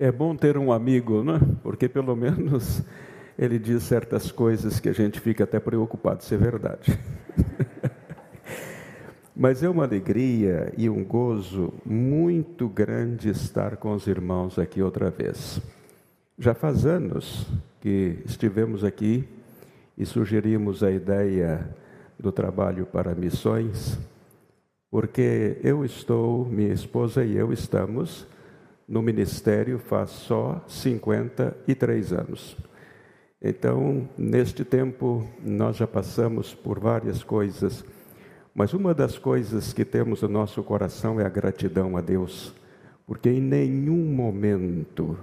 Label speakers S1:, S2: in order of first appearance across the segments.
S1: É bom ter um amigo, né? Porque pelo menos ele diz certas coisas que a gente fica até preocupado se é verdade. Mas é uma alegria e um gozo muito grande estar com os irmãos aqui outra vez. Já faz anos que estivemos aqui e sugerimos a ideia do trabalho para missões, porque eu estou, minha esposa e eu estamos no ministério faz só 53 anos. Então, neste tempo, nós já passamos por várias coisas, mas uma das coisas que temos no nosso coração é a gratidão a Deus, porque em nenhum momento,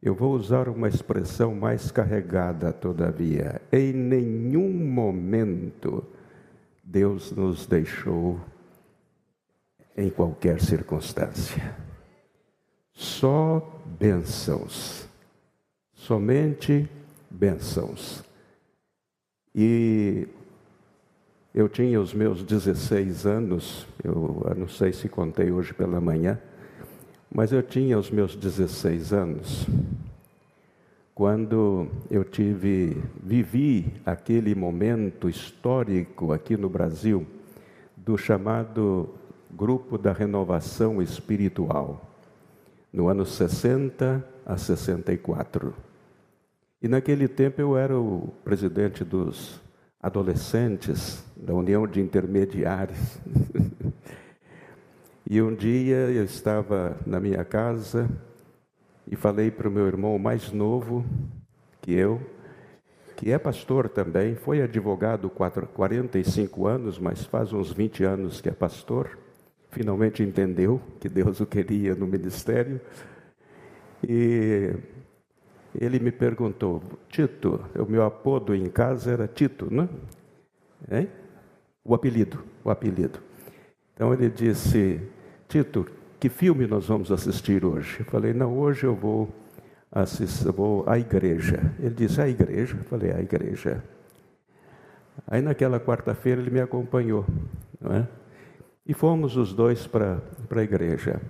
S1: eu vou usar uma expressão mais carregada, todavia, em nenhum momento Deus nos deixou em qualquer circunstância. Só bênçãos, somente bênçãos. E eu tinha os meus 16 anos, eu, não sei se contei hoje pela manhã, mas eu tinha os meus 16 anos. Quando eu tive vivi aquele momento histórico aqui no Brasil do chamado grupo da renovação espiritual no ano 60 a 64. E naquele tempo eu era o presidente dos adolescentes da União de Intermediários. e um dia eu estava na minha casa e falei para o meu irmão mais novo que eu, que é pastor também, foi advogado 45 anos, mas faz uns 20 anos que é pastor finalmente entendeu que Deus o queria no ministério. E ele me perguntou, Tito, o meu apodo em casa era Tito, né? Hein? O apelido, o apelido. Então ele disse, Tito, que filme nós vamos assistir hoje? Eu falei, não, hoje eu vou assistir, vou à igreja. Ele disse, a igreja? Eu falei, a igreja. Aí naquela quarta-feira ele me acompanhou, não é? E fomos os dois para a igreja.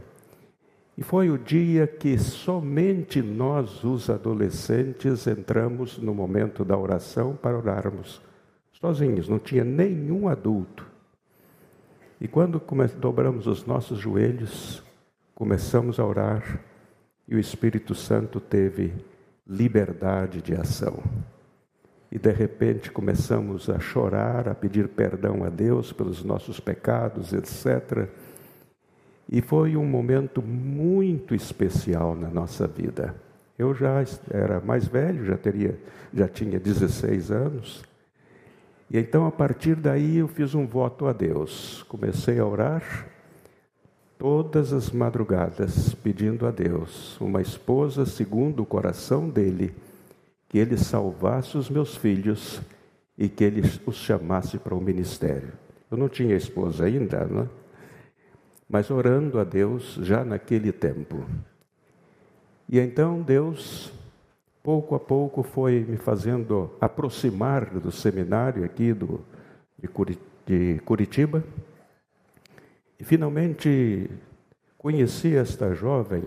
S1: E foi o dia que somente nós, os adolescentes, entramos no momento da oração para orarmos sozinhos, não tinha nenhum adulto. E quando dobramos os nossos joelhos, começamos a orar e o Espírito Santo teve liberdade de ação e de repente começamos a chorar, a pedir perdão a Deus pelos nossos pecados, etc. E foi um momento muito especial na nossa vida. Eu já era mais velho, já teria, já tinha 16 anos. E então a partir daí eu fiz um voto a Deus. Comecei a orar todas as madrugadas, pedindo a Deus uma esposa segundo o coração dele que ele salvasse os meus filhos e que ele os chamasse para o ministério. Eu não tinha esposa ainda, né? mas orando a Deus já naquele tempo. E então Deus, pouco a pouco, foi me fazendo aproximar do seminário aqui do, de Curitiba. E finalmente conheci esta jovem,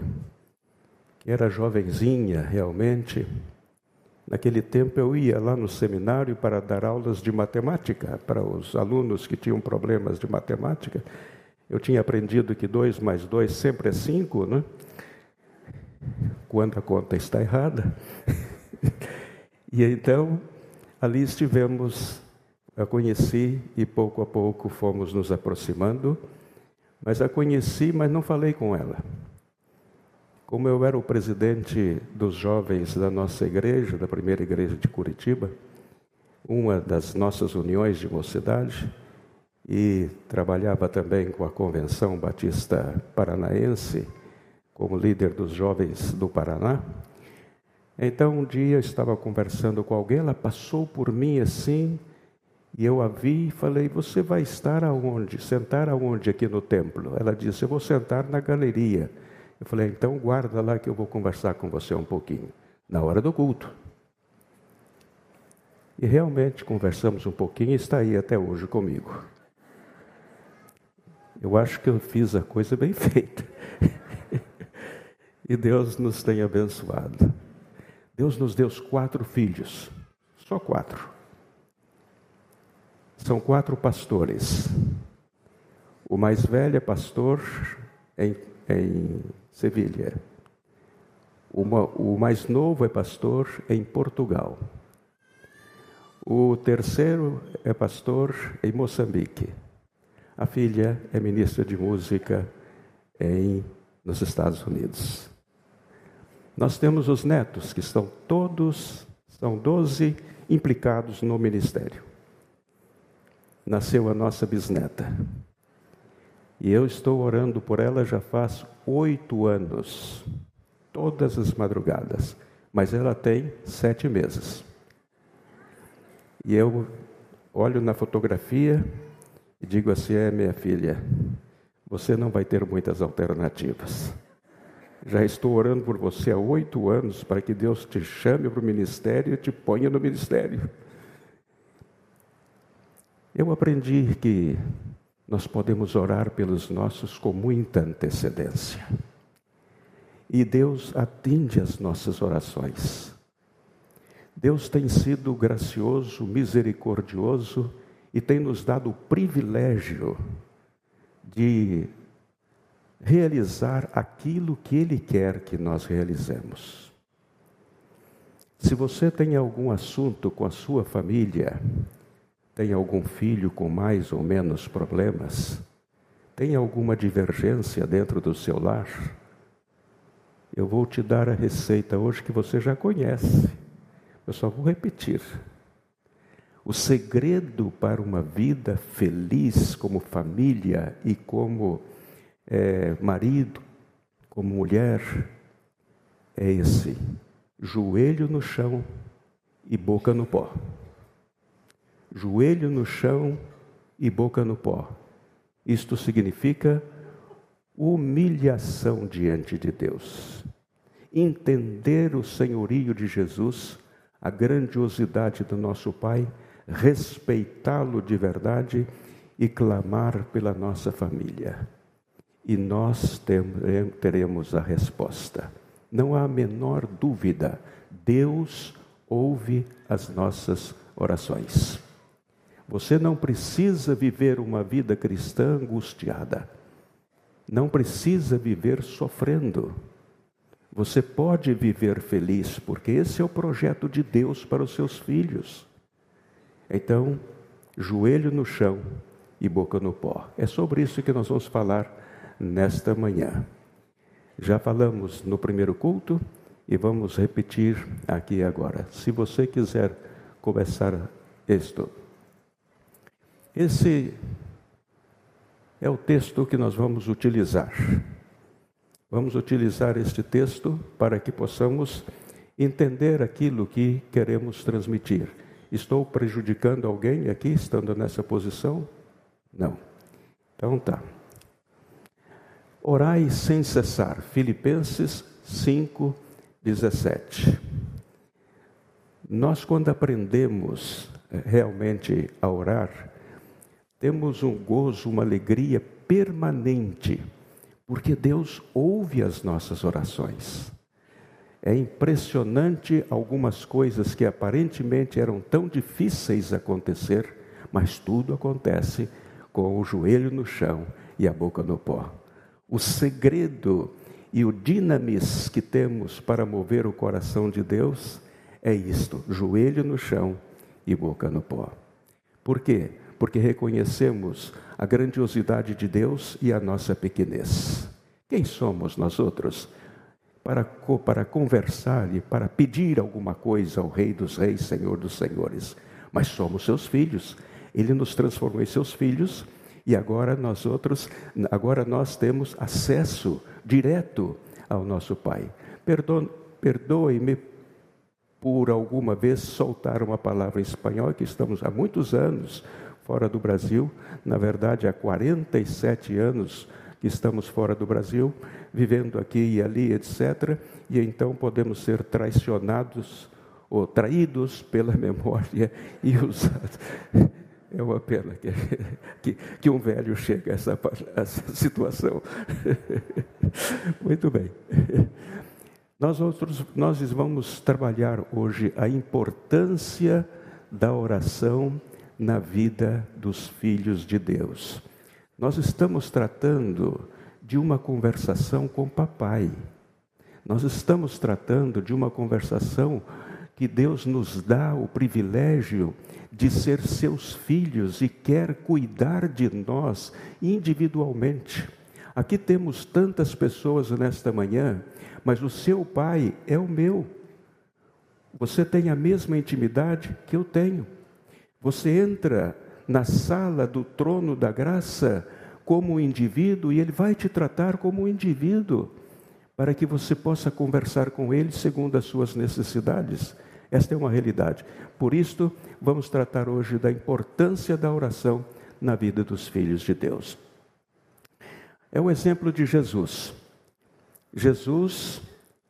S1: que era jovenzinha realmente, Naquele tempo eu ia lá no seminário para dar aulas de matemática para os alunos que tinham problemas de matemática. Eu tinha aprendido que 2 mais 2 sempre é 5, né? Quando a conta está errada. e então, ali estivemos, a conheci e pouco a pouco fomos nos aproximando. Mas a conheci, mas não falei com ela. Como eu era o presidente dos jovens da nossa igreja, da primeira igreja de Curitiba, uma das nossas uniões de mocidade, e trabalhava também com a Convenção Batista Paranaense, como líder dos jovens do Paraná. Então, um dia eu estava conversando com alguém, ela passou por mim assim, e eu a vi e falei: Você vai estar aonde? Sentar aonde aqui no templo? Ela disse: Eu vou sentar na galeria. Eu falei, então guarda lá que eu vou conversar com você um pouquinho, na hora do culto. E realmente conversamos um pouquinho e está aí até hoje comigo. Eu acho que eu fiz a coisa bem feita. E Deus nos tem abençoado. Deus nos deu quatro filhos, só quatro. São quatro pastores. O mais velho é pastor em, em Sevilha. Uma, o mais novo é pastor em Portugal. O terceiro é pastor em Moçambique. A filha é ministra de música em, nos Estados Unidos. Nós temos os netos, que estão todos, são doze implicados no ministério. Nasceu a nossa bisneta. E eu estou orando por ela já faz oito anos, todas as madrugadas, mas ela tem sete meses. E eu olho na fotografia e digo assim: é minha filha, você não vai ter muitas alternativas. Já estou orando por você há oito anos para que Deus te chame para o ministério e te ponha no ministério. Eu aprendi que nós podemos orar pelos nossos com muita antecedência. E Deus atende as nossas orações. Deus tem sido gracioso, misericordioso e tem nos dado o privilégio de realizar aquilo que Ele quer que nós realizemos. Se você tem algum assunto com a sua família, tem algum filho com mais ou menos problemas? Tem alguma divergência dentro do seu lar? Eu vou te dar a receita hoje que você já conhece. Eu só vou repetir. O segredo para uma vida feliz como família e como é, marido, como mulher, é esse: joelho no chão e boca no pó joelho no chão e boca no pó. Isto significa humilhação diante de Deus. Entender o senhorio de Jesus, a grandiosidade do nosso Pai, respeitá-lo de verdade e clamar pela nossa família. E nós teremos a resposta. Não há a menor dúvida, Deus ouve as nossas orações. Você não precisa viver uma vida cristã angustiada. Não precisa viver sofrendo. Você pode viver feliz, porque esse é o projeto de Deus para os seus filhos. Então, joelho no chão e boca no pó. É sobre isso que nós vamos falar nesta manhã. Já falamos no primeiro culto e vamos repetir aqui agora. Se você quiser começar isto. Esse é o texto que nós vamos utilizar. Vamos utilizar este texto para que possamos entender aquilo que queremos transmitir. Estou prejudicando alguém aqui estando nessa posição? Não. Então tá. Orai sem cessar. Filipenses 5, 17. Nós, quando aprendemos eh, realmente a orar, temos um gozo, uma alegria permanente, porque Deus ouve as nossas orações. É impressionante algumas coisas que aparentemente eram tão difíceis acontecer, mas tudo acontece com o joelho no chão e a boca no pó. O segredo e o dinamis que temos para mover o coração de Deus é isto: joelho no chão e boca no pó. Por quê? Porque reconhecemos a grandiosidade de Deus e a nossa pequenez. Quem somos nós outros? Para, para conversar e para pedir alguma coisa ao Rei dos Reis, Senhor dos Senhores. Mas somos seus filhos. Ele nos transformou em seus filhos e agora nós outros, agora nós temos acesso direto ao nosso Pai. Perdoe-me por alguma vez soltar uma palavra em espanhol, que estamos há muitos anos fora do Brasil. Na verdade, há 47 anos que estamos fora do Brasil, vivendo aqui e ali, etc. E então podemos ser traicionados ou traídos pela memória e usados. É uma pena que, que, que um velho chegue a essa, a essa situação. Muito bem. Nós, outros, nós vamos trabalhar hoje a importância da oração na vida dos filhos de Deus. Nós estamos tratando de uma conversação com papai. Nós estamos tratando de uma conversação que Deus nos dá o privilégio de ser seus filhos e quer cuidar de nós individualmente. Aqui temos tantas pessoas nesta manhã, mas o seu pai é o meu. Você tem a mesma intimidade que eu tenho. Você entra na sala do trono da graça como um indivíduo e ele vai te tratar como um indivíduo, para que você possa conversar com ele segundo as suas necessidades. Esta é uma realidade. Por isto, vamos tratar hoje da importância da oração na vida dos filhos de Deus. É o exemplo de Jesus. Jesus,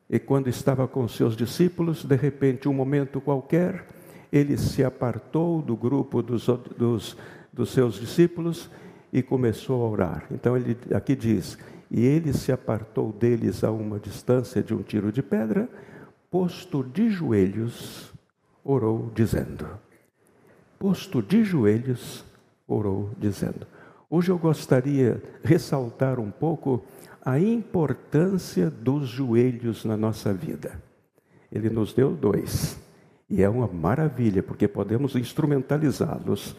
S1: e quando estava com seus discípulos, de repente, um momento qualquer, ele se apartou do grupo dos, dos, dos seus discípulos e começou a orar. Então, ele aqui diz: E ele se apartou deles a uma distância de um tiro de pedra posto de joelhos, orou dizendo. Posto de joelhos, orou dizendo. Hoje eu gostaria ressaltar um pouco a importância dos joelhos na nossa vida. Ele nos deu dois, e é uma maravilha, porque podemos instrumentalizá-los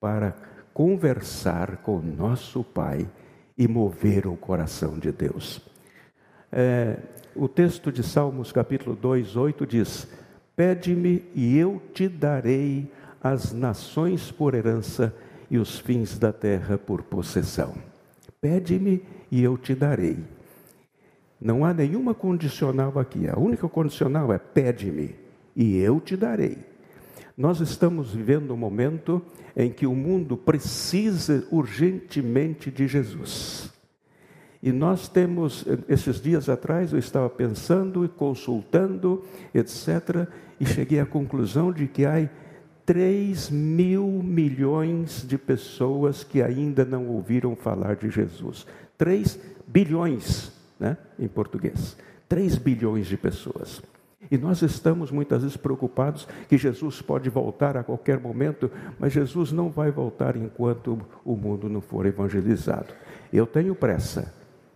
S1: para conversar com nosso Pai e mover o coração de Deus. É, o texto de Salmos, capítulo 2, 8 diz: Pede-me e eu te darei as nações por herança e os fins da terra por possessão. Pede-me e eu te darei. Não há nenhuma condicional aqui. A única condicional é pede-me e eu te darei. Nós estamos vivendo um momento em que o mundo precisa urgentemente de Jesus. E nós temos, esses dias atrás, eu estava pensando e consultando, etc., e cheguei à conclusão de que há 3 mil milhões de pessoas que ainda não ouviram falar de Jesus. 3 bilhões, né, em português. 3 bilhões de pessoas. E nós estamos muitas vezes preocupados que Jesus pode voltar a qualquer momento, mas Jesus não vai voltar enquanto o mundo não for evangelizado. Eu tenho pressa,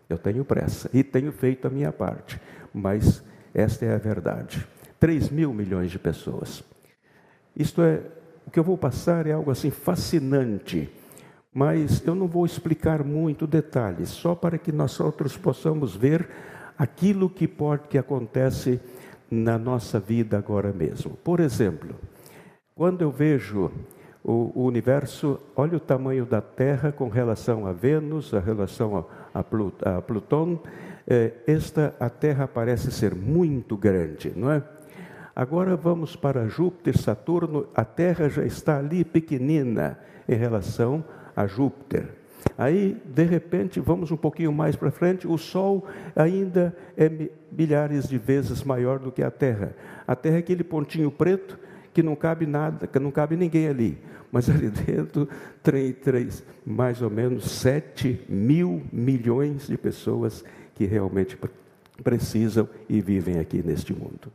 S1: eu tenho pressa e tenho feito a minha parte, mas esta é a verdade. 3 mil milhões de pessoas. Isto é, o que eu vou passar é algo assim fascinante, mas eu não vou explicar muito detalhes, só para que nós outros possamos ver aquilo que pode que acontece na nossa vida agora mesmo. Por exemplo, quando eu vejo o, o universo, olha o tamanho da Terra com relação a Vênus, a relação a a, a Plutão, é, esta a Terra parece ser muito grande, não é? Agora vamos para Júpiter, Saturno, a Terra já está ali pequenina em relação a Júpiter. Aí, de repente, vamos um pouquinho mais para frente, o Sol ainda é milhares de vezes maior do que a Terra. A Terra é aquele pontinho preto que não cabe nada, que não cabe ninguém ali mas ali dentro tem três, mais ou menos 7 mil milhões de pessoas que realmente precisam e vivem aqui neste mundo.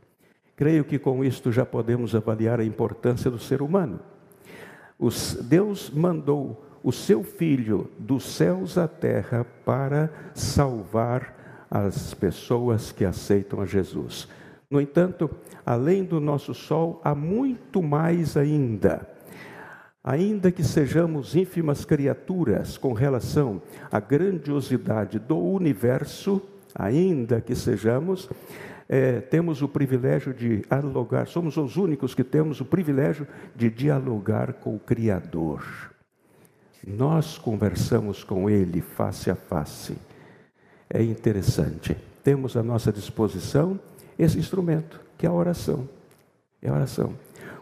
S1: Creio que com isto já podemos avaliar a importância do ser humano. Os, Deus mandou o seu Filho dos céus à terra para salvar as pessoas que aceitam a Jesus. No entanto, além do nosso sol, há muito mais ainda Ainda que sejamos ínfimas criaturas com relação à grandiosidade do universo, ainda que sejamos, é, temos o privilégio de dialogar, somos os únicos que temos o privilégio de dialogar com o Criador. Nós conversamos com Ele face a face. É interessante. Temos à nossa disposição esse instrumento, que é a oração. É a oração.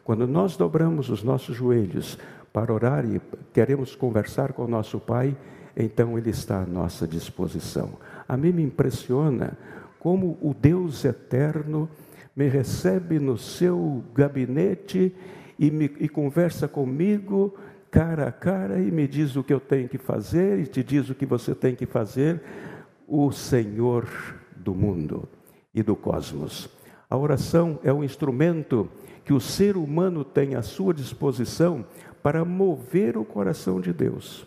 S1: Quando nós dobramos os nossos joelhos para orar e queremos conversar com o nosso Pai, então Ele está à nossa disposição. A mim me impressiona como o Deus eterno me recebe no seu gabinete e, me, e conversa comigo cara a cara e me diz o que eu tenho que fazer e te diz o que você tem que fazer. o Senhor do mundo e do cosmos. A oração é um instrumento que o ser humano tem à sua disposição para mover o coração de Deus.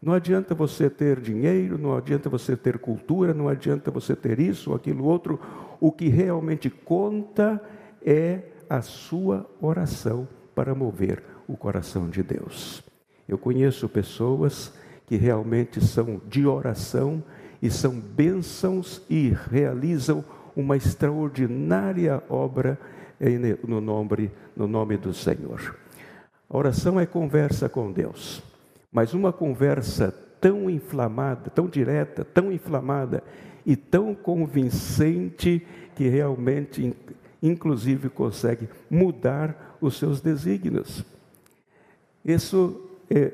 S1: Não adianta você ter dinheiro, não adianta você ter cultura, não adianta você ter isso ou aquilo outro. O que realmente conta é a sua oração para mover o coração de Deus. Eu conheço pessoas que realmente são de oração e são bênçãos e realizam uma extraordinária obra no nome, no nome do Senhor. A oração é conversa com Deus. Mas uma conversa tão inflamada, tão direta, tão inflamada e tão convincente que realmente, inclusive, consegue mudar os seus desígnios. Isso, é,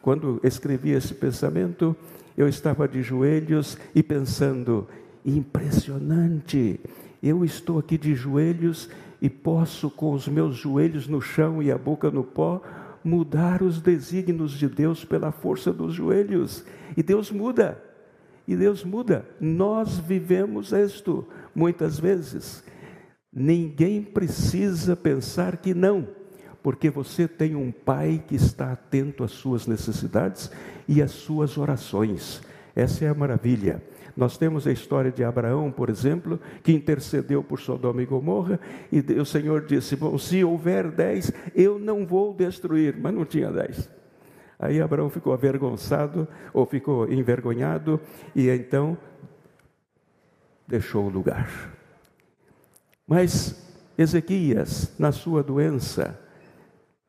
S1: quando escrevi esse pensamento, eu estava de joelhos e pensando: impressionante, eu estou aqui de joelhos e posso, com os meus joelhos no chão e a boca no pó, mudar os desígnios de Deus pela força dos joelhos. E Deus muda. E Deus muda. Nós vivemos isto muitas vezes. Ninguém precisa pensar que não, porque você tem um pai que está atento às suas necessidades e às suas orações. Essa é a maravilha. Nós temos a história de Abraão, por exemplo, que intercedeu por Sodoma e Gomorra, e o Senhor disse: Bom, se houver dez, eu não vou destruir, mas não tinha dez. Aí Abraão ficou avergonçado, ou ficou envergonhado, e então deixou o lugar. Mas Ezequias, na sua doença,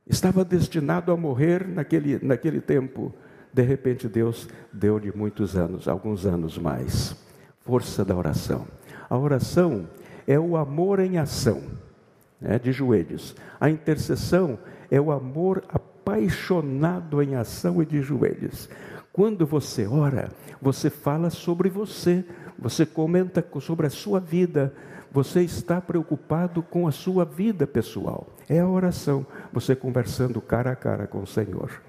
S1: estava destinado a morrer naquele, naquele tempo. De repente, Deus deu-lhe muitos anos, alguns anos mais. Força da oração. A oração é o amor em ação, né, de joelhos. A intercessão é o amor apaixonado em ação e de joelhos. Quando você ora, você fala sobre você, você comenta sobre a sua vida, você está preocupado com a sua vida pessoal. É a oração, você conversando cara a cara com o Senhor.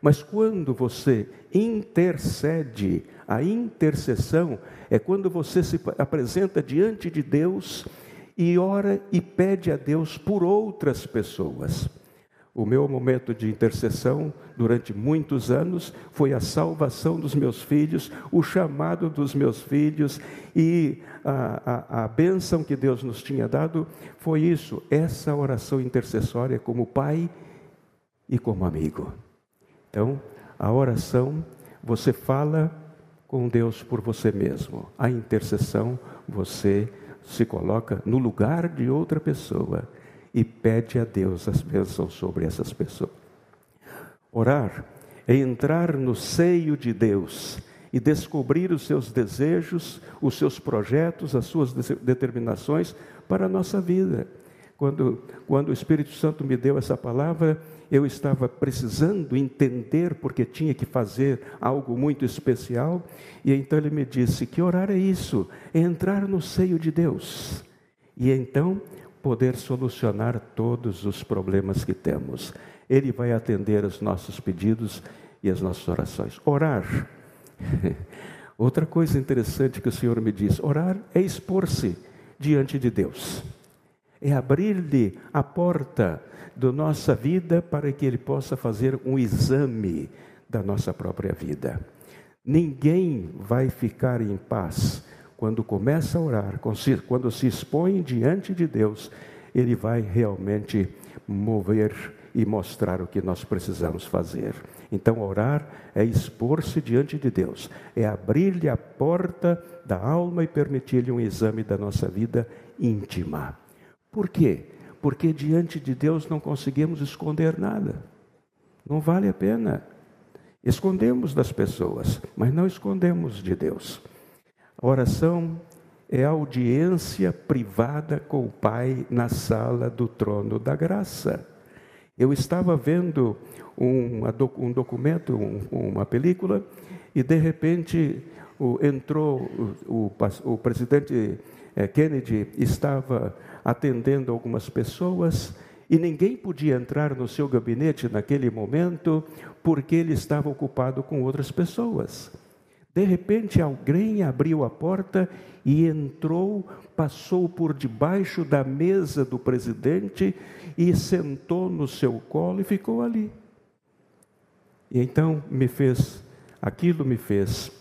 S1: Mas quando você intercede, a intercessão é quando você se apresenta diante de Deus e ora e pede a Deus por outras pessoas. O meu momento de intercessão durante muitos anos foi a salvação dos meus filhos, o chamado dos meus filhos e a, a, a bênção que Deus nos tinha dado foi isso, essa oração intercessória como pai e como amigo. Então, a oração, você fala com Deus por você mesmo. A intercessão, você se coloca no lugar de outra pessoa e pede a Deus as bênçãos sobre essas pessoas. Orar é entrar no seio de Deus e descobrir os seus desejos, os seus projetos, as suas determinações para a nossa vida. Quando, quando o Espírito Santo me deu essa palavra, eu estava precisando entender porque tinha que fazer algo muito especial, e então ele me disse que orar é isso, é entrar no seio de Deus e então poder solucionar todos os problemas que temos. Ele vai atender os nossos pedidos e as nossas orações. Orar. Outra coisa interessante que o Senhor me diz: orar é expor-se diante de Deus, é abrir-lhe a porta da nossa vida para que Ele possa fazer um exame da nossa própria vida. Ninguém vai ficar em paz quando começa a orar, quando se expõe diante de Deus, Ele vai realmente mover e mostrar o que nós precisamos fazer. Então, orar é expor-se diante de Deus, é abrir-lhe a porta da alma e permitir-lhe um exame da nossa vida íntima. Por quê? porque diante de Deus não conseguimos esconder nada. Não vale a pena. Escondemos das pessoas, mas não escondemos de Deus. Oração é audiência privada com o Pai na sala do trono da graça. Eu estava vendo um, um documento, um, uma película, e de repente o, entrou o, o, o presidente eh, Kennedy estava atendendo algumas pessoas e ninguém podia entrar no seu gabinete naquele momento porque ele estava ocupado com outras pessoas. De repente, alguém abriu a porta e entrou, passou por debaixo da mesa do presidente e sentou no seu colo e ficou ali. E então me fez, aquilo me fez,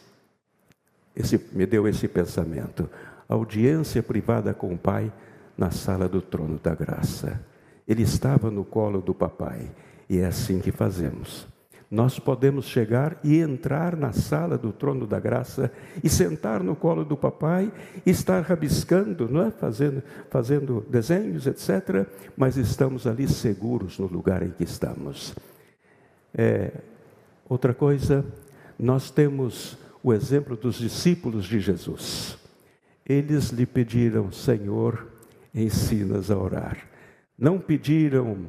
S1: esse, me deu esse pensamento: audiência privada com o Pai na sala do trono da graça. Ele estava no colo do papai, e é assim que fazemos nós podemos chegar e entrar na sala do trono da graça e sentar no colo do papai, e estar rabiscando, não é? fazendo, fazendo desenhos, etc. Mas estamos ali seguros no lugar em que estamos. É, outra coisa, nós temos o exemplo dos discípulos de Jesus. Eles lhe pediram, Senhor, ensina-nos a orar. Não pediram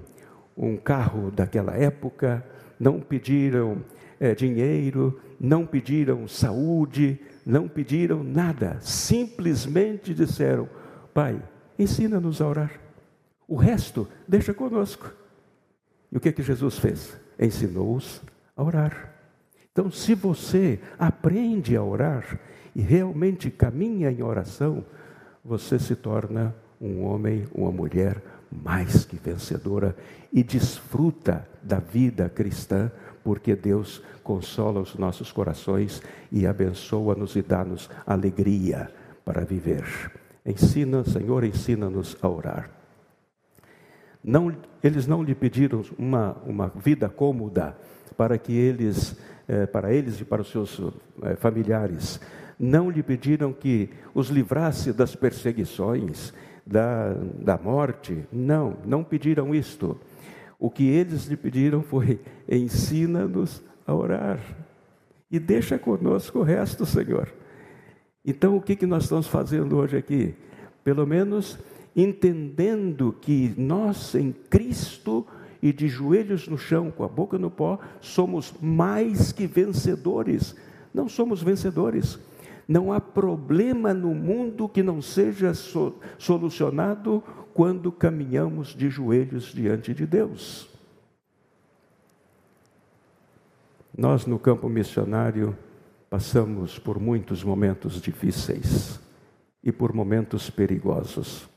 S1: um carro daquela época, não pediram é, dinheiro, não pediram saúde, não pediram nada, simplesmente disseram: Pai, ensina-nos a orar. O resto, deixa conosco. E o que, que Jesus fez? Ensinou-os a orar. Então, se você aprende a orar e realmente caminha em oração, você se torna um homem, uma mulher mais que vencedora e desfruta da vida cristã, porque Deus consola os nossos corações e abençoa-nos e dá-nos alegria para viver. Ensina, Senhor, ensina-nos a orar. Não, eles não lhe pediram uma, uma vida cômoda para que eles, eh, para eles e para os seus eh, familiares. Não lhe pediram que os livrasse das perseguições, da, da morte. Não, não pediram isto. O que eles lhe pediram foi: ensina-nos a orar. E deixa conosco o resto, Senhor. Então, o que, que nós estamos fazendo hoje aqui? Pelo menos entendendo que nós em Cristo e de joelhos no chão, com a boca no pó, somos mais que vencedores. Não somos vencedores, não há problema no mundo que não seja so, solucionado quando caminhamos de joelhos diante de Deus. Nós, no campo missionário, passamos por muitos momentos difíceis e por momentos perigosos,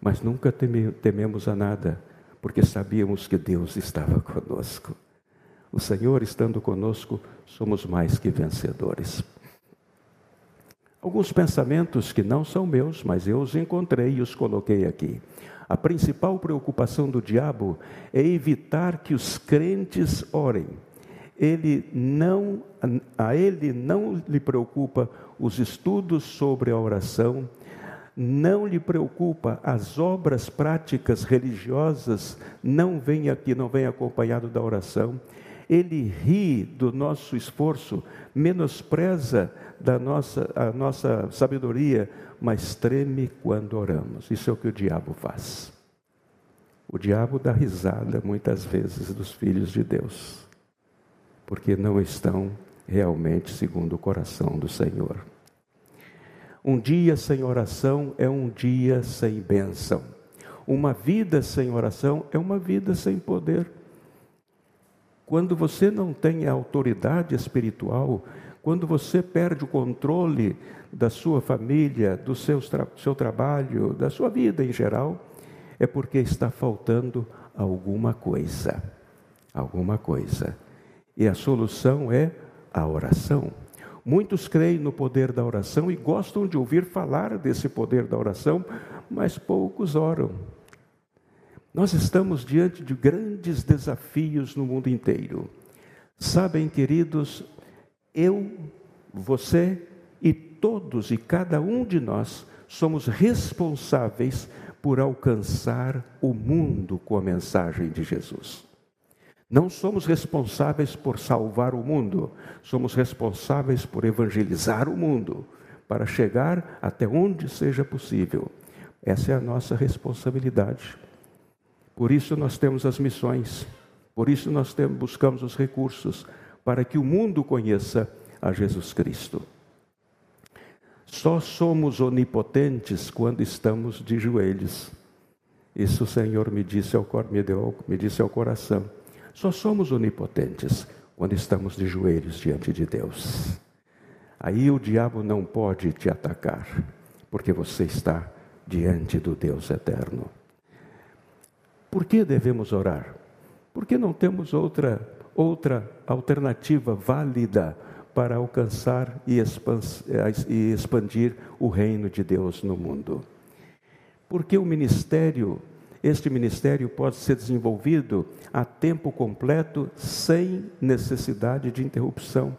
S1: mas nunca tememos a nada, porque sabíamos que Deus estava conosco. O Senhor estando conosco, somos mais que vencedores. Alguns pensamentos que não são meus, mas eu os encontrei e os coloquei aqui. A principal preocupação do diabo é evitar que os crentes orem. Ele não, a ele não lhe preocupa os estudos sobre a oração, não lhe preocupa as obras práticas religiosas, não vem aqui, não vem acompanhado da oração. Ele ri do nosso esforço, menospreza da nossa, a nossa sabedoria, mas treme quando oramos. Isso é o que o diabo faz. O diabo dá risada muitas vezes dos filhos de Deus, porque não estão realmente segundo o coração do Senhor. Um dia sem oração é um dia sem bênção. Uma vida sem oração é uma vida sem poder. Quando você não tem a autoridade espiritual, quando você perde o controle da sua família, do seu, seu trabalho, da sua vida em geral, é porque está faltando alguma coisa. Alguma coisa. E a solução é a oração. Muitos creem no poder da oração e gostam de ouvir falar desse poder da oração, mas poucos oram. Nós estamos diante de grandes desafios no mundo inteiro. Sabem, queridos, eu, você e todos e cada um de nós somos responsáveis por alcançar o mundo com a mensagem de Jesus. Não somos responsáveis por salvar o mundo, somos responsáveis por evangelizar o mundo, para chegar até onde seja possível. Essa é a nossa responsabilidade. Por isso nós temos as missões, por isso nós temos, buscamos os recursos, para que o mundo conheça a Jesus Cristo. Só somos onipotentes quando estamos de joelhos. Isso o Senhor me disse ao, me deu, me disse ao coração. Só somos onipotentes quando estamos de joelhos diante de Deus. aí o diabo não pode te atacar, porque você está diante do Deus eterno. Por que devemos orar? Porque não temos outra outra alternativa válida para alcançar e expandir o reino de Deus no mundo. Porque o ministério, este ministério pode ser desenvolvido a tempo completo sem necessidade de interrupção.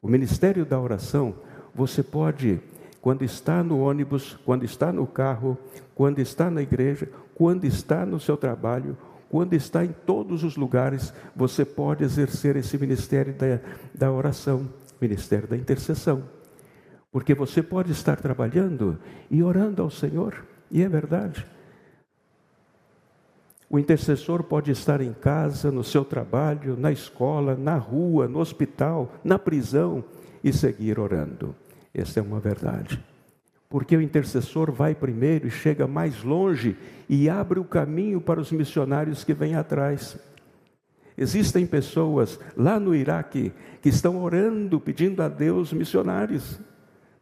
S1: O ministério da oração, você pode, quando está no ônibus, quando está no carro, quando está na igreja, quando está no seu trabalho, quando está em todos os lugares, você pode exercer esse ministério da, da oração, ministério da intercessão. Porque você pode estar trabalhando e orando ao Senhor, e é verdade. O intercessor pode estar em casa, no seu trabalho, na escola, na rua, no hospital, na prisão e seguir orando. Essa é uma verdade porque o intercessor vai primeiro e chega mais longe e abre o caminho para os missionários que vêm atrás. Existem pessoas lá no Iraque que estão orando, pedindo a Deus missionários.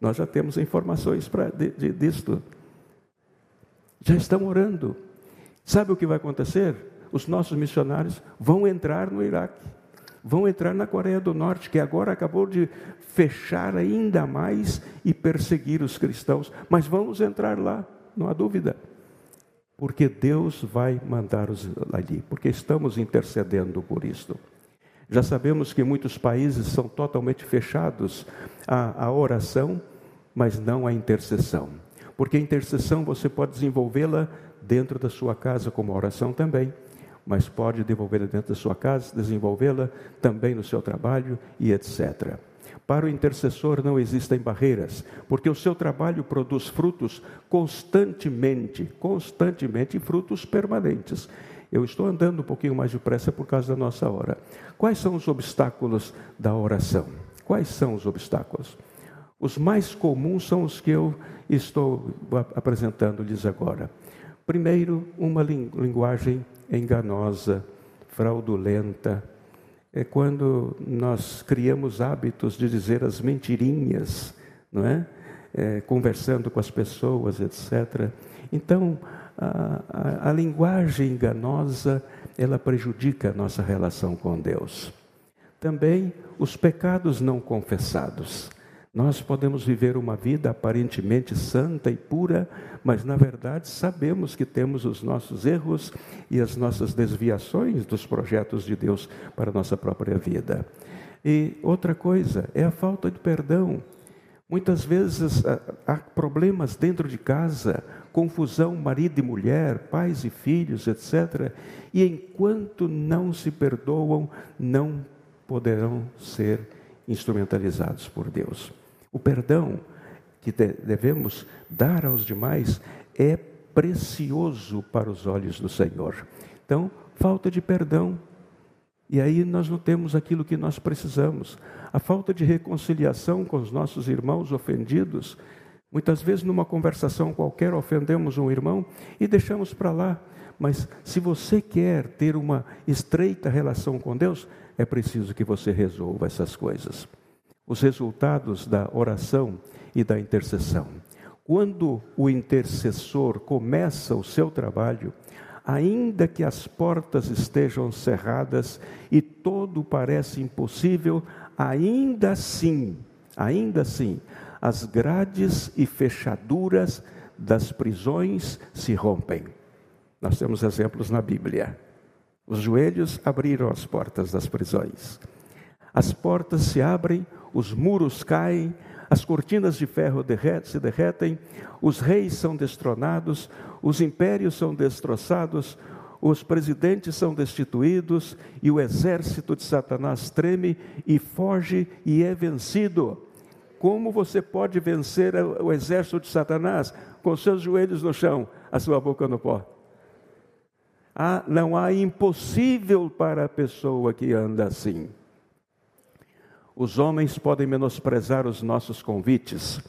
S1: Nós já temos informações para de, de, disto. Já estão orando. Sabe o que vai acontecer? Os nossos missionários vão entrar no Iraque vão entrar na Coreia do Norte, que agora acabou de fechar ainda mais e perseguir os cristãos. Mas vamos entrar lá, não há dúvida. Porque Deus vai mandar-os ali, porque estamos intercedendo por isto. Já sabemos que muitos países são totalmente fechados à, à oração, mas não à intercessão. Porque a intercessão você pode desenvolvê-la dentro da sua casa como oração também mas pode desenvolvê-la dentro da sua casa, desenvolvê-la também no seu trabalho e etc. Para o intercessor não existem barreiras, porque o seu trabalho produz frutos constantemente, constantemente, frutos permanentes. Eu estou andando um pouquinho mais depressa por causa da nossa hora. Quais são os obstáculos da oração? Quais são os obstáculos? Os mais comuns são os que eu estou apresentando-lhes agora. Primeiro, uma linguagem enganosa, fraudulenta. É quando nós criamos hábitos de dizer as mentirinhas, não é? é conversando com as pessoas, etc. Então, a, a, a linguagem enganosa, ela prejudica a nossa relação com Deus. Também os pecados não confessados. Nós podemos viver uma vida aparentemente santa e pura, mas na verdade sabemos que temos os nossos erros e as nossas desviações dos projetos de Deus para a nossa própria vida. E outra coisa é a falta de perdão. Muitas vezes há problemas dentro de casa, confusão marido e mulher, pais e filhos, etc. E enquanto não se perdoam, não poderão ser instrumentalizados por Deus. O perdão que devemos dar aos demais é precioso para os olhos do Senhor. Então, falta de perdão. E aí nós não temos aquilo que nós precisamos. A falta de reconciliação com os nossos irmãos ofendidos. Muitas vezes, numa conversação qualquer, ofendemos um irmão e deixamos para lá. Mas se você quer ter uma estreita relação com Deus, é preciso que você resolva essas coisas os resultados da oração e da intercessão. Quando o intercessor começa o seu trabalho, ainda que as portas estejam cerradas e todo parece impossível, ainda assim, ainda assim, as grades e fechaduras das prisões se rompem. Nós temos exemplos na Bíblia. Os joelhos abriram as portas das prisões. As portas se abrem, os muros caem, as cortinas de ferro se derretem, os reis são destronados, os impérios são destroçados, os presidentes são destituídos e o exército de Satanás treme e foge e é vencido. Como você pode vencer o exército de Satanás? Com seus joelhos no chão, a sua boca no pó. Ah, não há impossível para a pessoa que anda assim. Os homens podem menosprezar os nossos convites,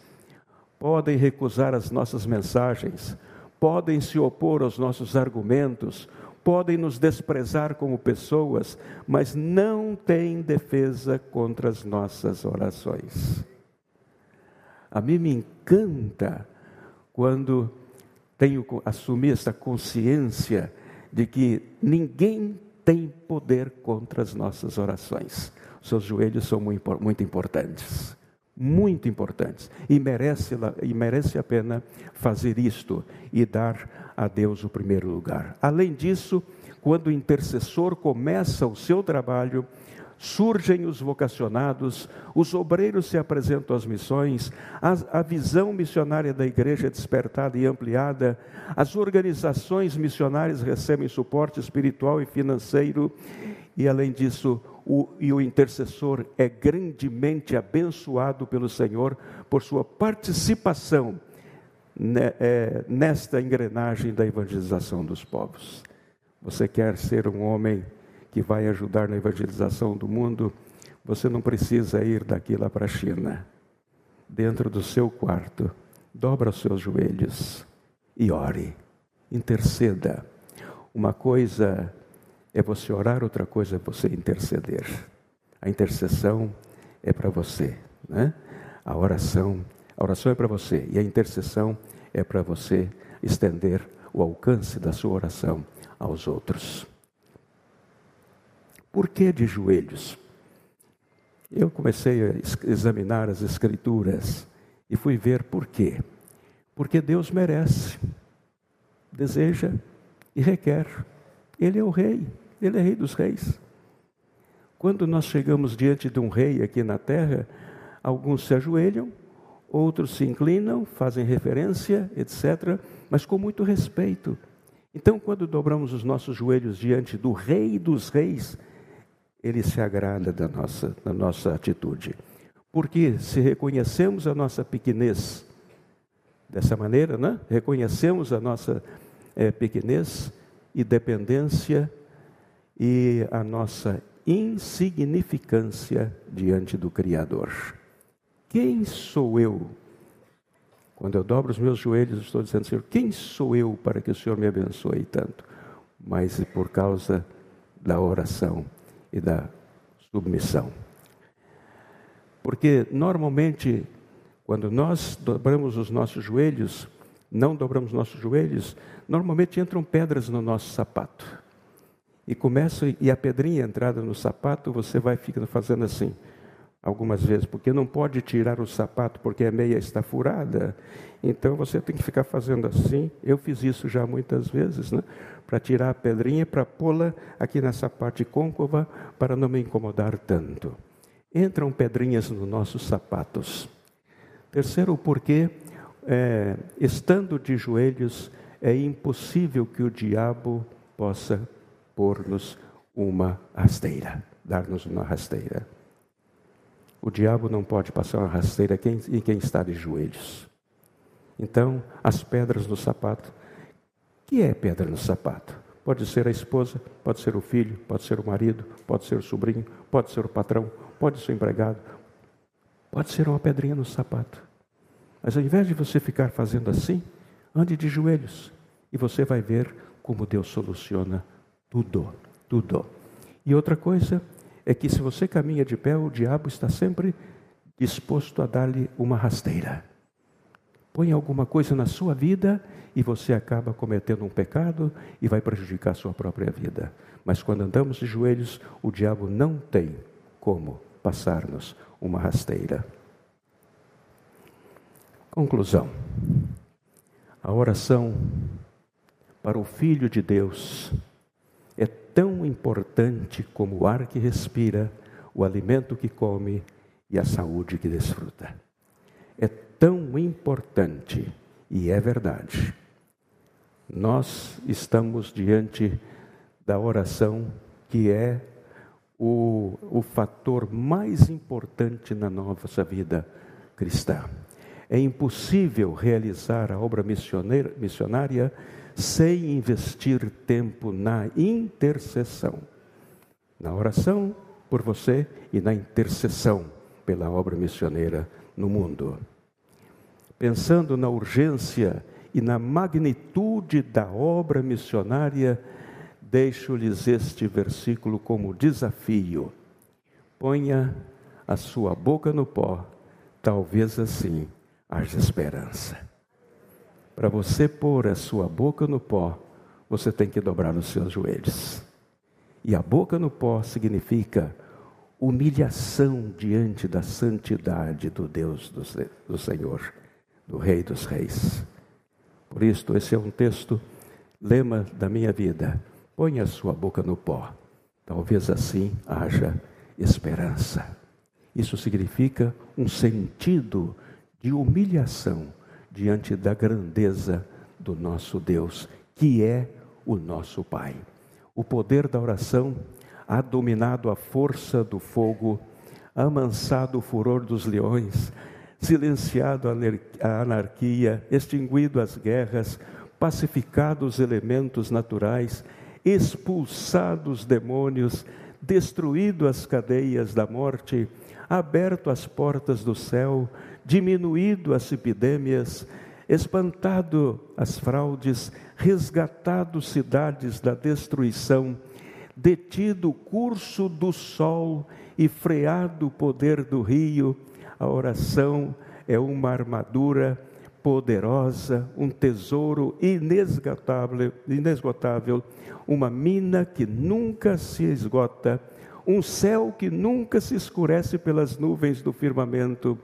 S1: podem recusar as nossas mensagens, podem se opor aos nossos argumentos, podem nos desprezar como pessoas, mas não têm defesa contra as nossas orações. A mim me encanta quando tenho assumir essa consciência de que ninguém tem poder contra as nossas orações. Seus joelhos são muito, muito importantes, muito importantes, e merece, e merece a pena fazer isto e dar a Deus o primeiro lugar. Além disso, quando o intercessor começa o seu trabalho, surgem os vocacionados, os obreiros se apresentam às missões, a, a, visão missionária da igreja é despertada e ampliada, as organizações missionárias recebem suporte espiritual e financeiro, e além disso, o, e o intercessor é grandemente abençoado pelo Senhor por sua participação né, é, nesta engrenagem da evangelização dos povos. Você quer ser um homem que vai ajudar na evangelização do mundo, você não precisa ir daqui lá para a China. Dentro do seu quarto, dobra os seus joelhos e ore, interceda. Uma coisa é você orar, outra coisa é você interceder. A intercessão é para você, né? A oração, a oração é para você e a intercessão é para você estender o alcance da sua oração aos outros. Por que de joelhos? Eu comecei a examinar as Escrituras e fui ver por quê. Porque Deus merece, deseja e requer. Ele é o Rei, Ele é Rei dos Reis. Quando nós chegamos diante de um rei aqui na terra, alguns se ajoelham, outros se inclinam, fazem referência, etc., mas com muito respeito. Então, quando dobramos os nossos joelhos diante do Rei dos Reis, ele se agrada da nossa, da nossa atitude. Porque se reconhecemos a nossa pequenez dessa maneira, né? reconhecemos a nossa é, pequenez e dependência e a nossa insignificância diante do Criador. Quem sou eu? Quando eu dobro os meus joelhos, estou dizendo, Senhor, quem sou eu para que o Senhor me abençoe tanto? Mas por causa da oração e da submissão. Porque normalmente, quando nós dobramos os nossos joelhos, não dobramos nossos joelhos, normalmente entram pedras no nosso sapato. E começa, e a pedrinha entrada no sapato, você vai ficando fazendo assim, algumas vezes, porque não pode tirar o sapato porque a meia está furada. Então você tem que ficar fazendo assim. Eu fiz isso já muitas vezes, né? para tirar a pedrinha para pô-la aqui nessa parte côncava para não me incomodar tanto. Entram pedrinhas nos nossos sapatos. Terceiro, porque é, estando de joelhos é impossível que o diabo possa pôr-nos uma rasteira, dar-nos uma rasteira. O diabo não pode passar uma rasteira em quem está de joelhos. Então, as pedras no sapato que é pedra no sapato? Pode ser a esposa, pode ser o filho, pode ser o marido, pode ser o sobrinho, pode ser o patrão, pode ser o empregado, pode ser uma pedrinha no sapato. Mas ao invés de você ficar fazendo assim, ande de joelhos e você vai ver como Deus soluciona tudo, tudo. E outra coisa é que se você caminha de pé, o diabo está sempre disposto a dar-lhe uma rasteira põe alguma coisa na sua vida e você acaba cometendo um pecado e vai prejudicar a sua própria vida. Mas quando andamos de joelhos, o diabo não tem como passar-nos uma rasteira. Conclusão: a oração para o Filho de Deus tão importante como o ar que respira, o alimento que come e a saúde que desfruta. É tão importante, e é verdade. Nós estamos diante da oração que é o, o fator mais importante na nossa vida cristã. É impossível realizar a obra missionária sem investir tempo na intercessão, na oração por você e na intercessão pela obra missioneira no mundo pensando na urgência e na magnitude da obra missionária, deixo-lhes este versículo como desafio. Ponha a sua boca no pó, talvez assim haja esperança. Para você pôr a sua boca no pó, você tem que dobrar os seus joelhos. E a boca no pó significa humilhação diante da santidade do Deus do, do Senhor, do Rei dos Reis. Por isso, esse é um texto, lema da minha vida. Põe a sua boca no pó, talvez assim haja esperança. Isso significa um sentido de humilhação diante da grandeza do nosso Deus, que é o nosso Pai. O poder da oração ha dominado a força do fogo, amansado o furor dos leões, silenciado a anarquia, extinguido as guerras, pacificado os elementos naturais, expulsado os demônios, destruído as cadeias da morte, aberto as portas do céu, diminuído as epidemias, espantado as fraudes, resgatado cidades da destruição, detido o curso do sol e freado o poder do rio, a oração é uma armadura poderosa, um tesouro inesgotável, inesgotável, uma mina que nunca se esgota, um céu que nunca se escurece pelas nuvens do firmamento,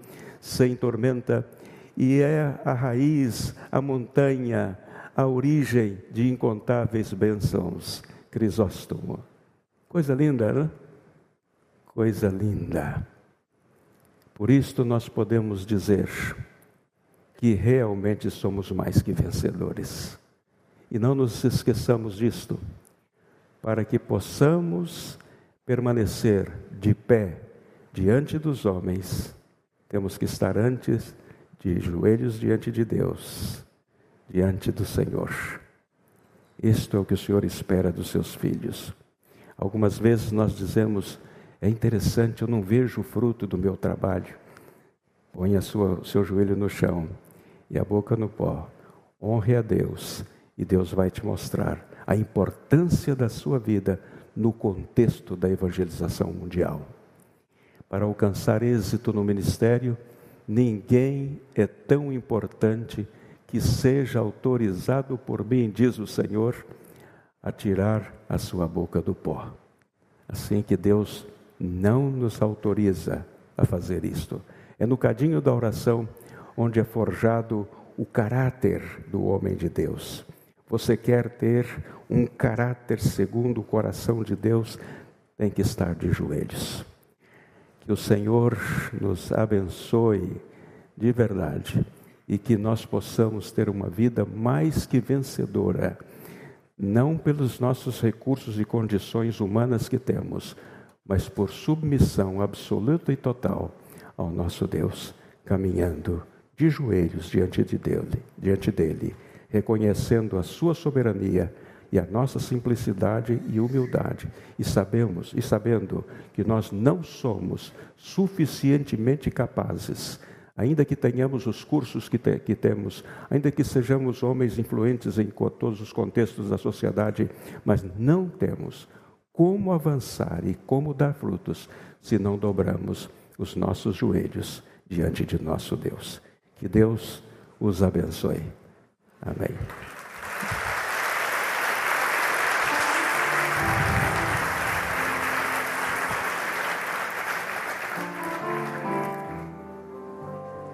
S1: sem tormenta, e é a raiz, a montanha, a origem de incontáveis bênçãos. Crisóstomo. Coisa linda, né? Coisa linda. Por isto nós podemos dizer que realmente somos mais que vencedores. E não nos esqueçamos disto, para que possamos permanecer de pé diante dos homens, temos que estar antes de joelhos diante de Deus, diante do Senhor. Isto é o que o Senhor espera dos seus filhos. Algumas vezes nós dizemos, é interessante, eu não vejo o fruto do meu trabalho. Põe o seu joelho no chão e a boca no pó. Honre a Deus e Deus vai te mostrar a importância da sua vida no contexto da evangelização mundial. Para alcançar êxito no ministério, ninguém é tão importante que seja autorizado por mim, diz o Senhor, a tirar a sua boca do pó. Assim que Deus não nos autoriza a fazer isto. É no cadinho da oração onde é forjado o caráter do homem de Deus. Você quer ter um caráter segundo o coração de Deus, tem que estar de joelhos. Que o Senhor nos abençoe de verdade e que nós possamos ter uma vida mais que vencedora, não pelos nossos recursos e condições humanas que temos, mas por submissão absoluta e total ao nosso Deus, caminhando de joelhos diante de dele, diante dele, reconhecendo a sua soberania e a nossa simplicidade e humildade, e sabemos e sabendo que nós não somos suficientemente capazes, ainda que tenhamos os cursos que, te, que temos, ainda que sejamos homens influentes em todos os contextos da sociedade, mas não temos como avançar e como dar frutos se não dobramos os nossos joelhos diante de nosso Deus. Que Deus os abençoe. Amém.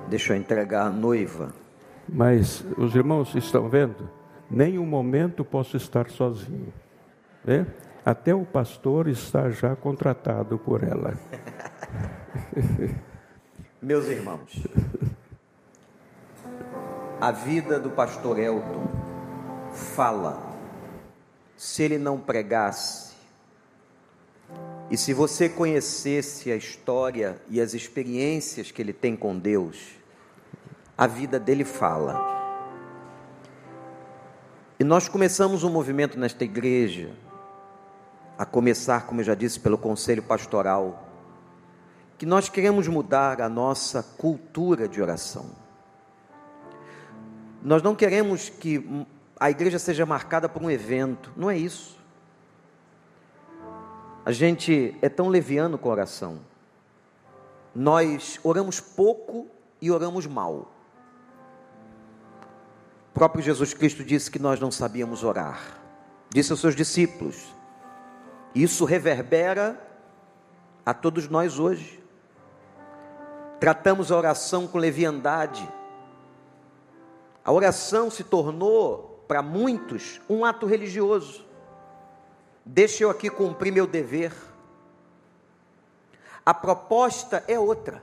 S2: Deixa eu entregar a noiva.
S1: Mas os irmãos estão vendo? Nem um momento posso estar sozinho. Né? Até o pastor está já contratado por ela.
S2: Meus irmãos, a vida do pastor Elton fala. Se ele não pregasse, e se você conhecesse a história e as experiências que ele tem com Deus, a vida dele fala. E nós começamos um movimento nesta igreja, a começar, como eu já disse, pelo conselho pastoral, que nós queremos mudar a nossa cultura de oração. Nós não queremos que a igreja seja marcada por um evento, não é isso. A gente é tão leviano com a oração. Nós oramos pouco e oramos mal. Próprio Jesus Cristo disse que nós não sabíamos orar. Disse aos seus discípulos. Isso reverbera a todos nós hoje. Tratamos a oração com leviandade. A oração se tornou, para muitos, um ato religioso. Deixa eu aqui cumprir meu dever. A proposta é outra.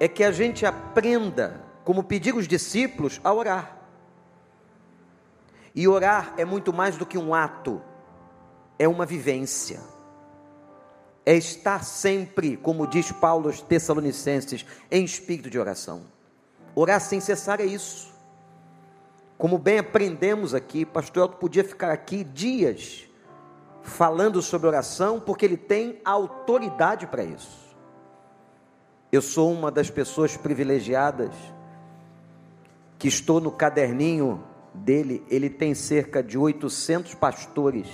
S2: É que a gente aprenda, como pediram os discípulos, a orar. E orar é muito mais do que um ato, é uma vivência. É estar sempre, como diz Paulo aos Tessalonicenses, em espírito de oração. Orar sem cessar é isso. Como bem aprendemos aqui, pastor Elton podia ficar aqui dias falando sobre oração, porque ele tem autoridade para isso. Eu sou uma das pessoas privilegiadas que estou no caderninho dele, ele tem cerca de 800 pastores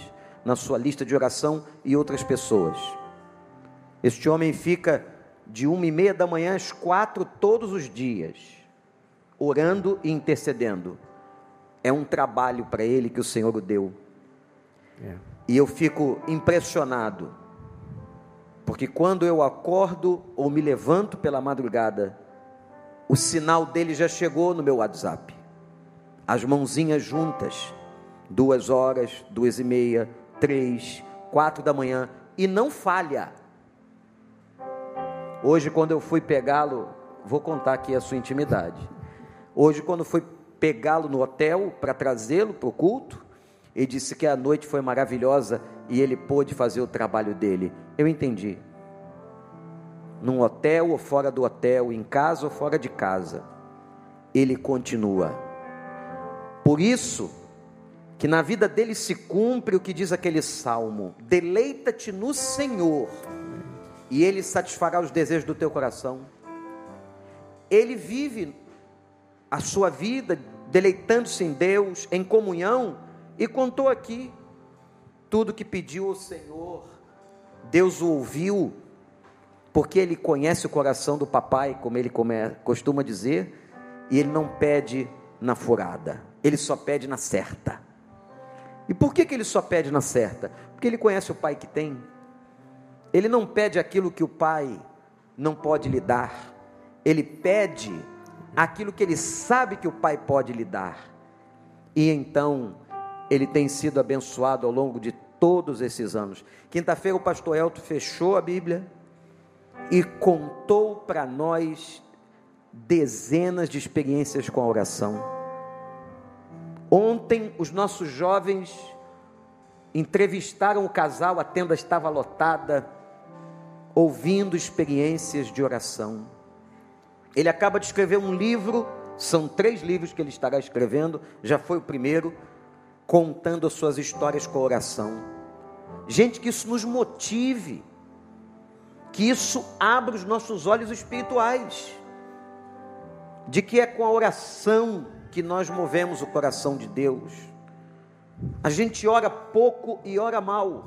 S2: na sua lista de oração e outras pessoas. Este homem fica de uma e meia da manhã às quatro todos os dias, orando e intercedendo é um trabalho para ele que o Senhor o deu. É. E eu fico impressionado, porque quando eu acordo ou me levanto pela madrugada, o sinal dele já chegou no meu WhatsApp. As mãozinhas juntas, duas horas, duas e meia, três, quatro da manhã, e não falha. Hoje, quando eu fui pegá-lo, vou contar aqui a sua intimidade. Hoje, quando fui pegá-lo no hotel para trazê-lo para o culto. Ele disse que a noite foi maravilhosa e ele pôde fazer o trabalho dele. Eu entendi. Num hotel ou fora do hotel, em casa ou fora de casa, ele continua. Por isso que na vida dele se cumpre o que diz aquele salmo: deleita-te no Senhor, e ele satisfará os desejos do teu coração. Ele vive a sua vida deleitando-se em Deus, em comunhão, e contou aqui tudo que pediu ao Senhor. Deus o ouviu, porque ele conhece o coração do papai, como ele costuma dizer, e ele não pede na furada, ele só pede na certa. E por que, que ele só pede na certa? Porque ele conhece o pai que tem. Ele não pede aquilo que o pai não pode lhe dar, ele pede aquilo que ele sabe que o Pai pode lhe dar. E então, ele tem sido abençoado ao longo de todos esses anos. Quinta-feira, o pastor Elton fechou a Bíblia e contou para nós dezenas de experiências com a oração. Ontem, os nossos jovens entrevistaram o casal, a tenda estava lotada, ouvindo experiências de oração. Ele acaba de escrever um livro, são três livros que ele estará escrevendo, já foi o primeiro, contando as suas histórias com oração. Gente, que isso nos motive, que isso abra os nossos olhos espirituais, de que é com a oração que nós movemos o coração de Deus. A gente ora pouco e ora mal.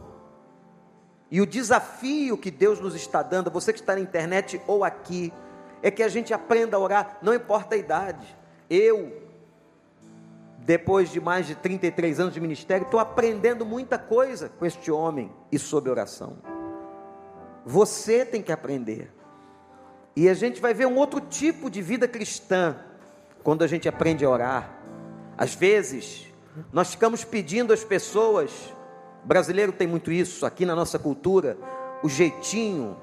S2: E o desafio que Deus nos está dando, você que está na internet ou aqui, é que a gente aprenda a orar, não importa a idade. Eu, depois de mais de 33 anos de ministério, estou aprendendo muita coisa com este homem e sobre oração. Você tem que aprender. E a gente vai ver um outro tipo de vida cristã quando a gente aprende a orar. Às vezes, nós ficamos pedindo às pessoas, brasileiro tem muito isso aqui na nossa cultura, o jeitinho,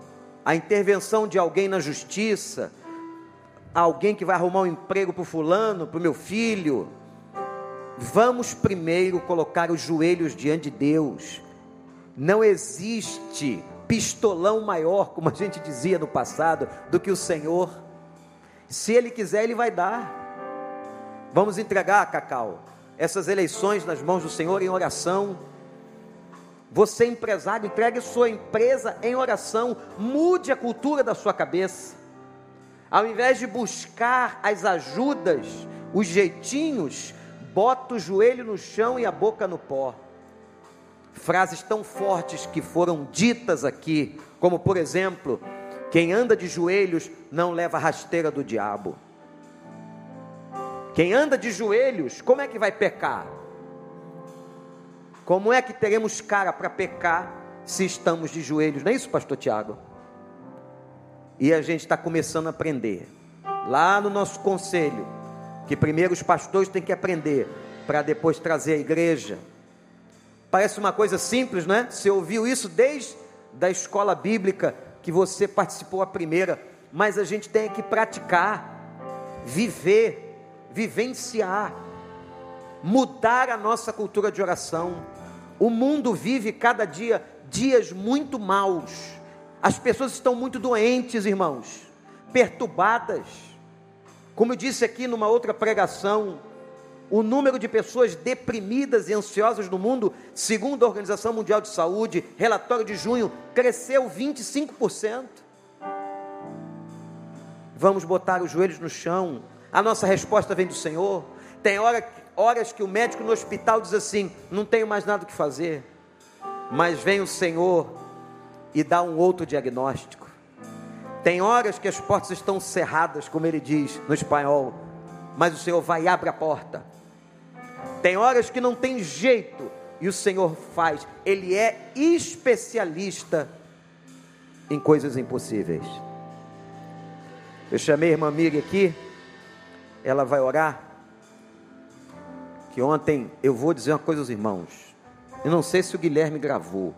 S2: a intervenção de alguém na justiça, alguém que vai arrumar um emprego para o fulano, para o meu filho. Vamos primeiro colocar os joelhos diante de Deus. Não existe pistolão maior, como a gente dizia no passado, do que o Senhor. Se Ele quiser, Ele vai dar. Vamos entregar, Cacau, essas eleições nas mãos do Senhor em oração você, empresário, entregue sua empresa em oração, mude a cultura da sua cabeça. Ao invés de buscar as ajudas, os jeitinhos, bota o joelho no chão e a boca no pó. Frases tão fortes que foram ditas aqui, como por exemplo, quem anda de joelhos não leva rasteira do diabo. Quem anda de joelhos, como é que vai pecar? Como é que teremos cara para pecar se estamos de joelhos? Não é isso, pastor Tiago? E a gente está começando a aprender. Lá no nosso conselho, que primeiro os pastores têm que aprender, para depois trazer a igreja. Parece uma coisa simples, né? Você ouviu isso desde da escola bíblica que você participou a primeira, mas a gente tem que praticar, viver, vivenciar, mudar a nossa cultura de oração. O mundo vive cada dia dias muito maus. As pessoas estão muito doentes, irmãos, perturbadas. Como eu disse aqui numa outra pregação, o número de pessoas deprimidas e ansiosas no mundo, segundo a Organização Mundial de Saúde, relatório de junho, cresceu 25%. Vamos botar os joelhos no chão. A nossa resposta vem do Senhor. Tem hora, horas que o médico no hospital diz assim: não tenho mais nada que fazer. Mas vem o Senhor e dá um outro diagnóstico. Tem horas que as portas estão cerradas, como ele diz no espanhol, mas o Senhor vai e abre a porta tem horas que não tem jeito e o Senhor faz. Ele é especialista em coisas impossíveis. Eu chamei a irmã Miriam aqui, ela vai orar. Que ontem eu vou dizer uma coisa aos irmãos. Eu não sei se o Guilherme gravou,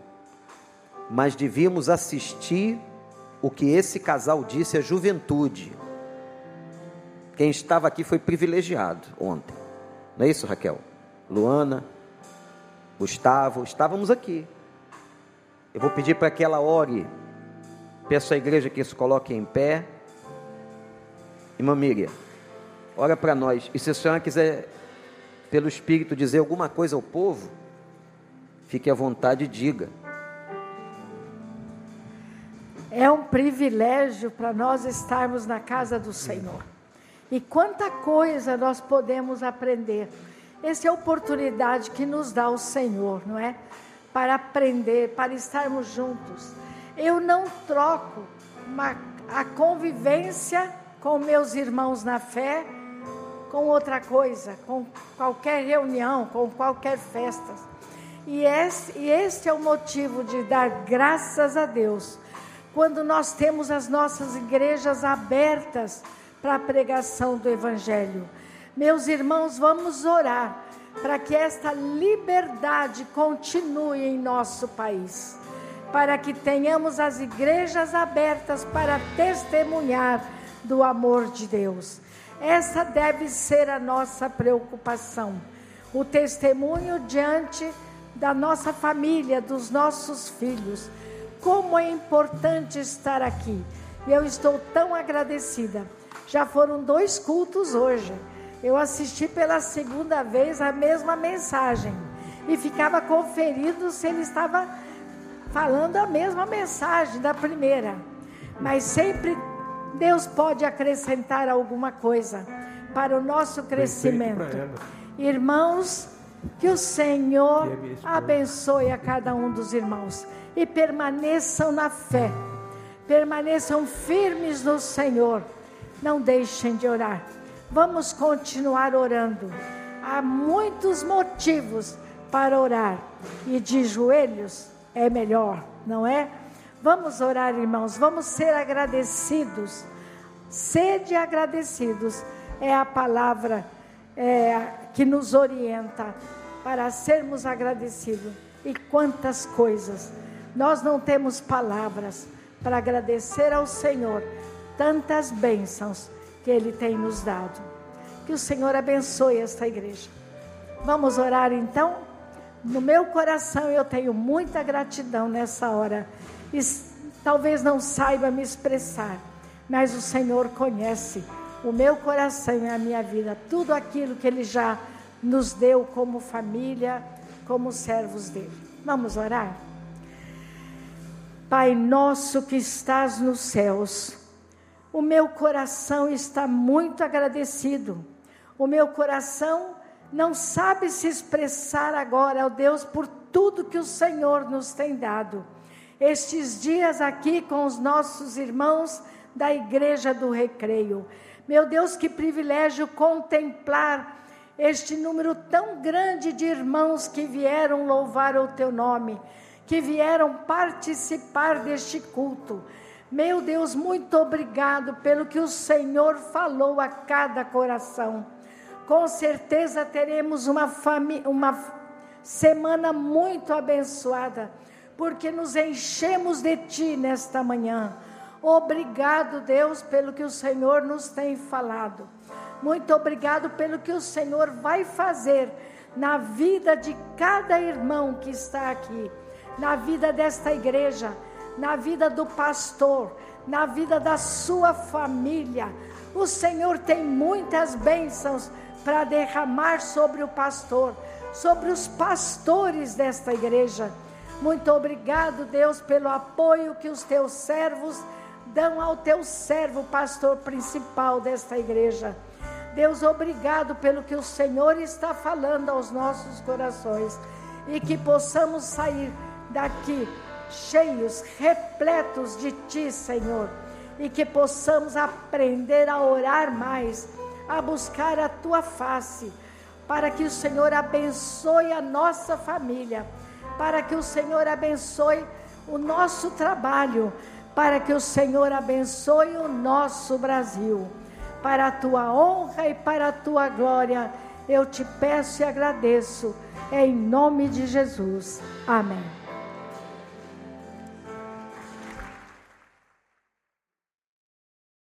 S2: mas devíamos assistir o que esse casal disse à juventude. Quem estava aqui foi privilegiado ontem. Não é isso, Raquel? Luana, Gustavo, estávamos aqui. Eu vou pedir para que ela ore. Peço à igreja que se coloque em pé. Irmã Miriam, ora para nós. E se a senhora quiser, pelo Espírito, dizer alguma coisa ao povo, fique à vontade e diga.
S3: É um privilégio para nós estarmos na casa do Senhor. E quanta coisa nós podemos aprender essa é a oportunidade que nos dá o Senhor, não é? Para aprender, para estarmos juntos. Eu não troco uma, a convivência com meus irmãos na fé com outra coisa, com qualquer reunião, com qualquer festa. E esse, e esse é o motivo de dar graças a Deus quando nós temos as nossas igrejas abertas para a pregação do Evangelho. Meus irmãos, vamos orar para que esta liberdade continue em nosso país, para que tenhamos as igrejas abertas para testemunhar do amor de Deus. Essa deve ser a nossa preocupação. O testemunho diante da nossa família, dos nossos filhos. Como é importante estar aqui. Eu estou tão agradecida. Já foram dois cultos hoje eu assisti pela segunda vez a mesma mensagem e ficava conferindo se ele estava falando a mesma mensagem da primeira. Mas sempre Deus pode acrescentar alguma coisa para o nosso crescimento. Irmãos, que o Senhor abençoe a cada um dos irmãos e permaneçam na fé, permaneçam firmes no Senhor, não deixem de orar Vamos continuar orando. Há muitos motivos para orar e de joelhos é melhor, não é? Vamos orar, irmãos, vamos ser agradecidos. Sede agradecidos é a palavra é, que nos orienta para sermos agradecidos. E quantas coisas! Nós não temos palavras para agradecer ao Senhor tantas bênçãos que Ele tem nos dado. Que o Senhor abençoe esta igreja. Vamos orar então? No meu coração eu tenho muita gratidão nessa hora. E talvez não saiba me expressar, mas o Senhor conhece o meu coração e a minha vida, tudo aquilo que Ele já nos deu como família, como servos dele. Vamos orar? Pai nosso que estás nos céus, o meu coração está muito agradecido. O meu coração não sabe se expressar agora, ó Deus, por tudo que o Senhor nos tem dado. Estes dias aqui com os nossos irmãos da Igreja do Recreio. Meu Deus, que privilégio contemplar este número tão grande de irmãos que vieram louvar o teu nome, que vieram participar deste culto. Meu Deus, muito obrigado pelo que o Senhor falou a cada coração. Com certeza teremos uma, uma semana muito abençoada, porque nos enchemos de Ti nesta manhã. Obrigado, Deus, pelo que o Senhor nos tem falado. Muito obrigado pelo que o Senhor vai fazer na vida de cada irmão que está aqui, na vida desta igreja, na vida do pastor, na vida da sua família. O Senhor tem muitas bênçãos para derramar sobre o pastor, sobre os pastores desta igreja. Muito obrigado, Deus, pelo apoio que os teus servos dão ao teu servo, pastor principal desta igreja. Deus, obrigado pelo que o Senhor está falando aos nossos corações e que possamos sair daqui cheios, repletos de Ti, Senhor, e que possamos aprender a orar mais, a buscar a Tua face, para que o Senhor abençoe a nossa família, para que o Senhor abençoe o nosso trabalho, para que o Senhor abençoe o nosso Brasil para a tua honra e para a tua glória. Eu te peço e agradeço, em nome de Jesus. Amém.